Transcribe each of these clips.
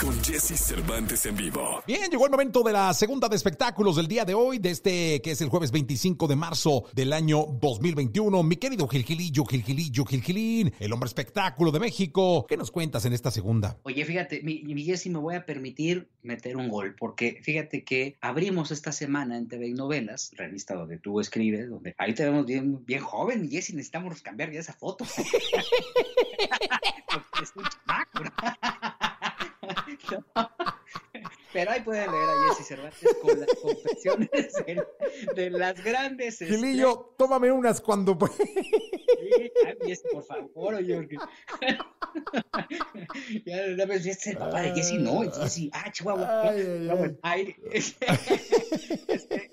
con Jesse Cervantes en vivo. Bien, llegó el momento de la segunda de espectáculos del día de hoy, de este que es el jueves 25 de marzo del año 2021. Mi querido Gilgilillo, Gilgilillo, Gilgilín, el hombre espectáculo de México. ¿Qué nos cuentas en esta segunda? Oye, fíjate, mi, mi Jessy, me voy a permitir meter un gol, porque fíjate que abrimos esta semana en TV y Novelas, revista donde tú escribes, donde ahí te vemos bien, bien joven, mi Jessy, necesitamos cambiar ya esa foto. Porque es un chamaco, ¿no? Pero ahí pueden leer a Jessy Cervantes con las confesiones de, de las grandes Gilillo, tómame unas cuando... Sí, Jessy, por favor, oye, porque... ya, vez este es el papá de Jessy, no, es Jessy, ah, Chihuahua. Ay, este, este,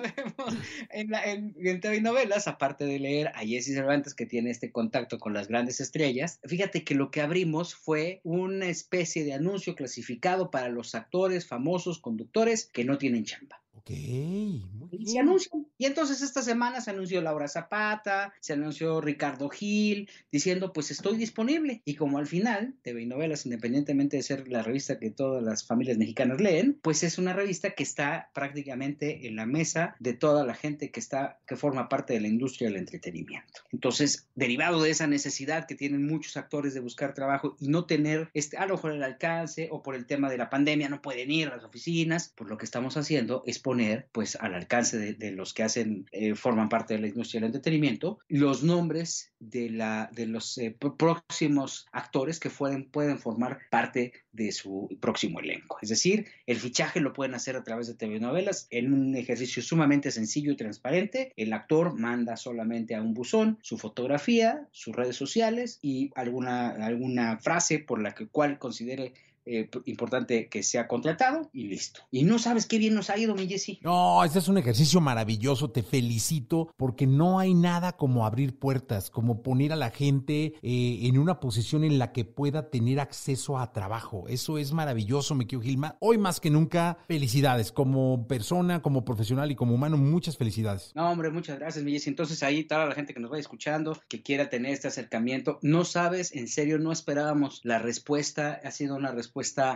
podemos en, la, en, en TV novelas, aparte de leer a Jessy Cervantes, que tiene este contacto con las grandes estrellas, fíjate que lo que abrimos fue una especie de anuncio clasificado para los actores, famosos, conductores que no tienen chamba. Ok, muy Y se bien. anuncian. Y entonces esta semana se anunció Laura Zapata, se anunció Ricardo Gil, diciendo pues estoy disponible. Y como al final, TV y Novelas, independientemente de ser la revista que todas las familias mexicanas leen, pues es una revista que está prácticamente en la mesa de toda la gente que está, que forma parte de la industria del entretenimiento. Entonces, derivado de esa necesidad que tienen muchos actores de buscar trabajo y no tener este, a lo mejor el alcance o por el tema de la pandemia no pueden ir a las oficinas, pues lo que estamos haciendo es poner pues al alcance de, los que hacen, eh, forman parte de la industria del entretenimiento, los nombres de, la, de los eh, pr- próximos actores que pueden, pueden formar parte de su próximo elenco. Es decir, el fichaje lo pueden hacer a través de TV novelas en un ejercicio sumamente sencillo y transparente. El actor manda solamente a un buzón su fotografía, sus redes sociales y alguna, alguna frase por la que cual considere eh, importante que sea contratado y listo. Y no sabes qué bien nos ha ido, mi Jessy. No, este es un ejercicio maravilloso, te felicito, porque no hay nada como abrir puertas, como poner a la gente eh, en una posición en la que pueda tener acceso a trabajo. Eso es maravilloso, quiero Gilma. Hoy más que nunca, felicidades. Como persona, como profesional y como humano, muchas felicidades. No, hombre, muchas gracias, mi Jessy. Entonces ahí toda la gente que nos vaya escuchando, que quiera tener este acercamiento, no sabes, en serio, no esperábamos la respuesta. Ha sido una respuesta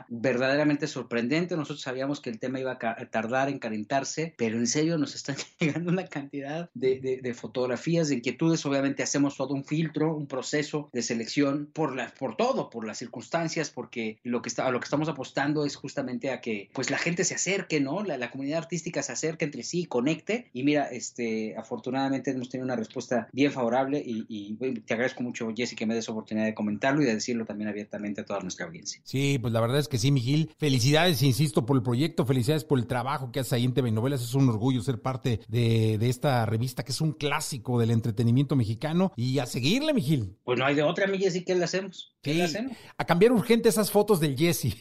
verdaderamente sorprendente. Nosotros sabíamos que el tema iba a tardar en calentarse, pero en serio nos están llegando una cantidad de, de- de fotografías, de inquietudes. Obviamente hacemos todo un filtro, un proceso de selección por, la, por todo, por las circunstancias, porque lo que, está, a lo que estamos apostando es justamente a que pues la gente se acerque, ¿no? La, la comunidad artística se acerque entre sí, conecte. Y mira, este, afortunadamente hemos tenido una respuesta bien favorable y, y, te agradezco mucho, Jessy, que me des oportunidad de comentarlo y de decirlo también abiertamente a toda nuestra audiencia. Sí, pues la verdad es que sí, Miguel. Felicidades, insisto, por el proyecto, felicidades por el trabajo que haces ahí en TV Novelas. Es un orgullo ser parte de, de esta revista que es un clásico del entretenimiento mexicano. Y a seguirle, Miguel. Pues no hay de otra, mi Jessy, ¿qué le hacemos? ¿Qué le Sí, a cambiar urgente esas fotos del Jesse.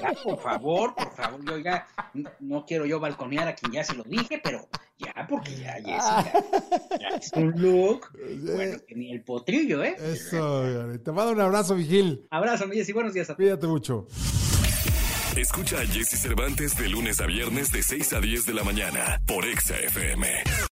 Ya, por favor, por favor, yo ya no, no quiero yo balconear a quien ya se lo dije, pero ya, porque ya, Jessy, ya, ya es un look, bueno, que ni el potrillo, ¿eh? Eso, te mando un abrazo, Miguel. Abrazo, mi Jessy, buenos días a todos. Cuídate mucho. Escucha a Jesse Cervantes de lunes a viernes de 6 a 10 de la mañana por Exa FM.